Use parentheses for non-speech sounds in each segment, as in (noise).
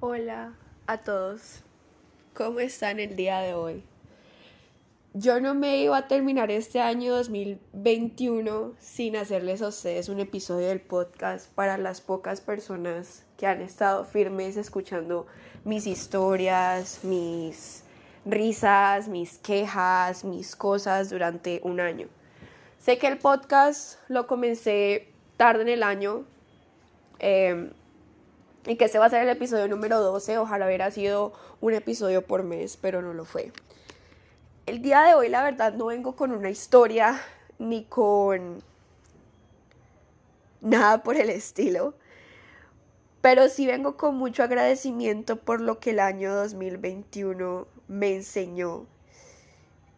Hola a todos, ¿cómo están el día de hoy? Yo no me iba a terminar este año 2021 sin hacerles a ustedes un episodio del podcast para las pocas personas que han estado firmes escuchando mis historias, mis risas, mis quejas, mis cosas durante un año. Sé que el podcast lo comencé tarde en el año. Eh, y que este va a ser el episodio número 12. Ojalá hubiera sido un episodio por mes, pero no lo fue. El día de hoy, la verdad, no vengo con una historia ni con nada por el estilo. Pero sí vengo con mucho agradecimiento por lo que el año 2021 me enseñó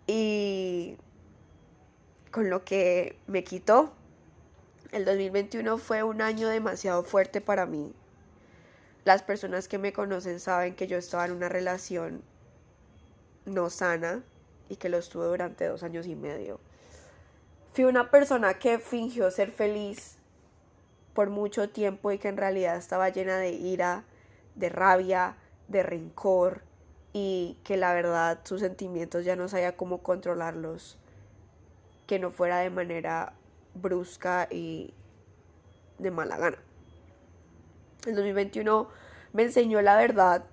y con lo que me quitó. El 2021 fue un año demasiado fuerte para mí las personas que me conocen saben que yo estaba en una relación no sana y que lo estuve durante dos años y medio. Fui una persona que fingió ser feliz por mucho tiempo y que en realidad estaba llena de ira, de rabia, de rencor y que la verdad sus sentimientos ya no sabía cómo controlarlos, que no fuera de manera brusca y de mala gana. El 2021 me enseñó la verdad,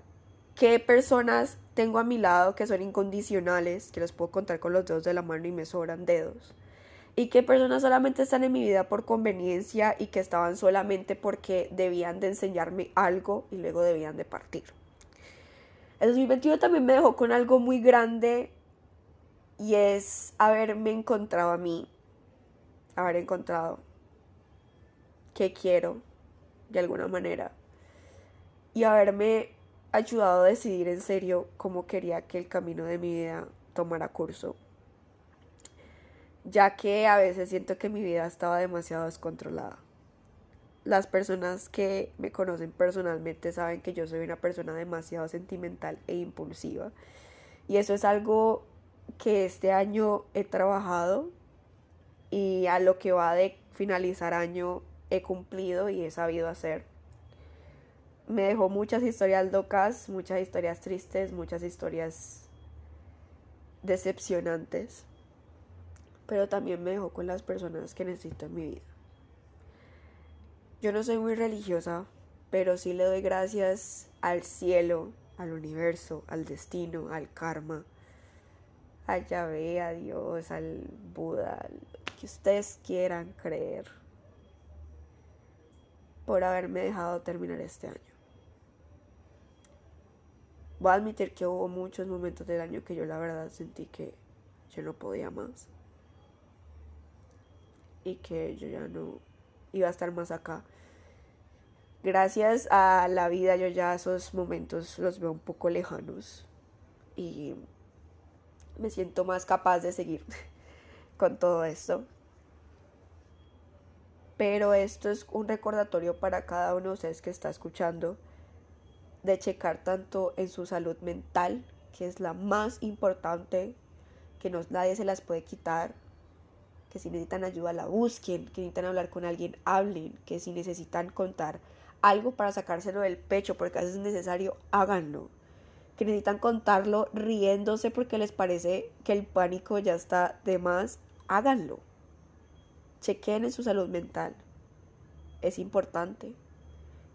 qué personas tengo a mi lado que son incondicionales, que los puedo contar con los dedos de la mano y me sobran dedos. Y qué personas solamente están en mi vida por conveniencia y que estaban solamente porque debían de enseñarme algo y luego debían de partir. El 2021 también me dejó con algo muy grande y es haberme encontrado a mí, haber encontrado qué quiero, de alguna manera y haberme ayudado a decidir en serio cómo quería que el camino de mi vida tomara curso, ya que a veces siento que mi vida estaba demasiado descontrolada. Las personas que me conocen personalmente saben que yo soy una persona demasiado sentimental e impulsiva. Y eso es algo que este año he trabajado y a lo que va de finalizar año he cumplido y he sabido hacer. Me dejó muchas historias locas, muchas historias tristes, muchas historias decepcionantes, pero también me dejó con las personas que necesito en mi vida. Yo no soy muy religiosa, pero sí le doy gracias al cielo, al universo, al destino, al karma, a Yahvé, a Dios, al Buda, que ustedes quieran creer por haberme dejado terminar este año. Voy a admitir que hubo muchos momentos del año que yo la verdad sentí que yo no podía más. Y que yo ya no iba a estar más acá. Gracias a la vida yo ya esos momentos los veo un poco lejanos. Y me siento más capaz de seguir (laughs) con todo esto pero esto es un recordatorio para cada uno de ustedes que está escuchando de checar tanto en su salud mental, que es la más importante, que no, nadie se las puede quitar, que si necesitan ayuda la busquen, que necesitan hablar con alguien, hablen, que si necesitan contar algo para sacárselo del pecho, porque a veces es necesario, háganlo. Que necesitan contarlo riéndose porque les parece que el pánico ya está de más, háganlo chequen en su salud mental. Es importante.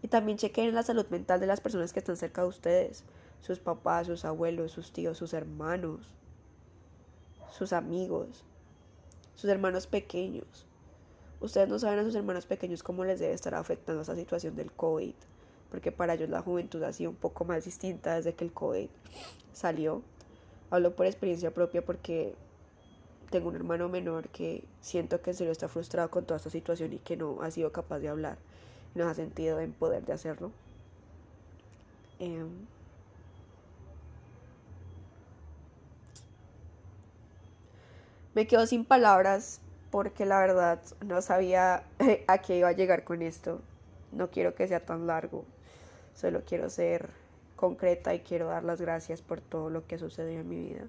Y también chequen en la salud mental de las personas que están cerca de ustedes. Sus papás, sus abuelos, sus tíos, sus hermanos, sus amigos, sus hermanos pequeños. Ustedes no saben a sus hermanos pequeños cómo les debe estar afectando esa situación del COVID. Porque para ellos la juventud ha sido un poco más distinta desde que el COVID salió. Hablo por experiencia propia porque tengo un hermano menor que siento que se lo está frustrado con toda esta situación y que no ha sido capaz de hablar, no ha sentido en poder de hacerlo. Em, me quedo sin palabras porque la verdad no sabía (laughs) a qué iba a llegar con esto. No quiero que sea tan largo, solo quiero ser concreta y quiero dar las gracias por todo lo que ha sucedido en mi vida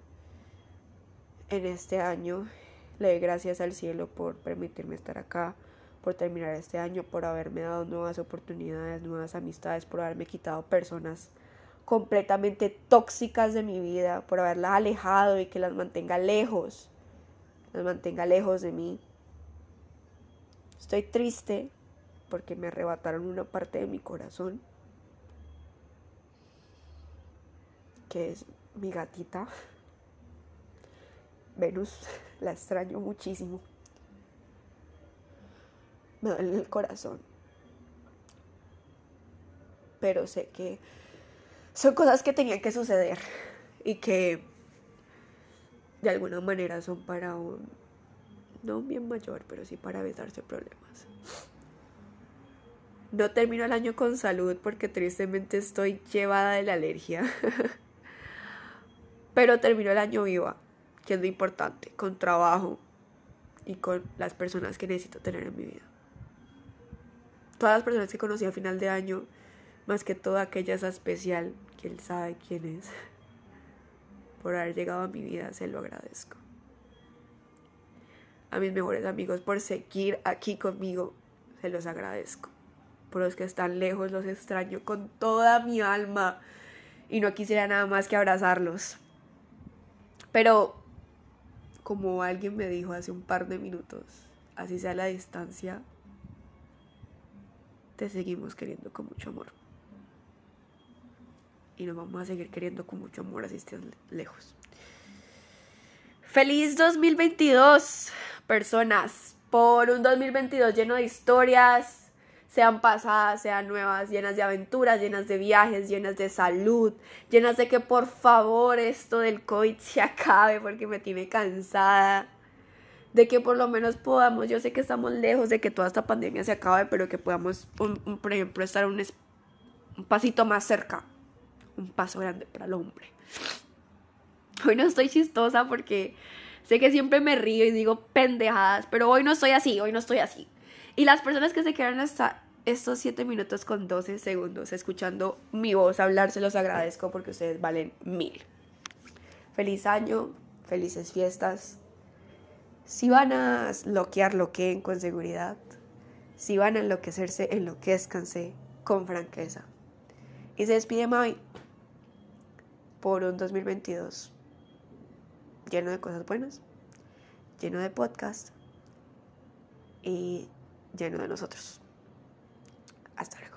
en este año. Le doy gracias al cielo por permitirme estar acá, por terminar este año, por haberme dado nuevas oportunidades, nuevas amistades, por haberme quitado personas completamente tóxicas de mi vida, por haberlas alejado y que las mantenga lejos, las mantenga lejos de mí. Estoy triste porque me arrebataron una parte de mi corazón, que es mi gatita. Venus, (laughs) la extraño muchísimo. Me duele el corazón. Pero sé que son cosas que tenían que suceder y que de alguna manera son para un, no un bien mayor, pero sí para evitarse problemas. No termino el año con salud porque tristemente estoy llevada de la alergia. (laughs) pero termino el año viva, que es lo importante, con trabajo y con las personas que necesito tener en mi vida. Todas las personas que conocí a final de año más que toda aquella esa especial que él sabe quién es. (laughs) Por haber llegado a mi vida, se lo agradezco. A mis mejores amigos por seguir aquí conmigo, se los agradezco. Por los que están lejos, los extraño con toda mi alma y no quisiera nada más que abrazarlos. Pero, como alguien me dijo hace un par de minutos, así sea la distancia, te seguimos queriendo con mucho amor y nos vamos a seguir queriendo con mucho amor así estés lejos. Feliz 2022, personas, por un 2022 lleno de historias, sean pasadas, sean nuevas, llenas de aventuras, llenas de viajes, llenas de salud, llenas de que por favor esto del COVID se acabe porque me tiene cansada, de que por lo menos podamos, yo sé que estamos lejos de que toda esta pandemia se acabe, pero que podamos, por ejemplo, estar un, un pasito más cerca un paso grande para el hombre. Hoy no estoy chistosa porque sé que siempre me río y digo pendejadas, pero hoy no estoy así, hoy no estoy así. Y las personas que se quedan hasta estos 7 minutos con 12 segundos escuchando mi voz hablar, se los agradezco porque ustedes valen mil. Feliz año, felices fiestas. Si van a bloquear, loqueen con seguridad. Si van a enloquecerse, enloquezcanse con franqueza. Y se despide Mavi por un 2022 lleno de cosas buenas, lleno de podcast y lleno de nosotros. Hasta luego.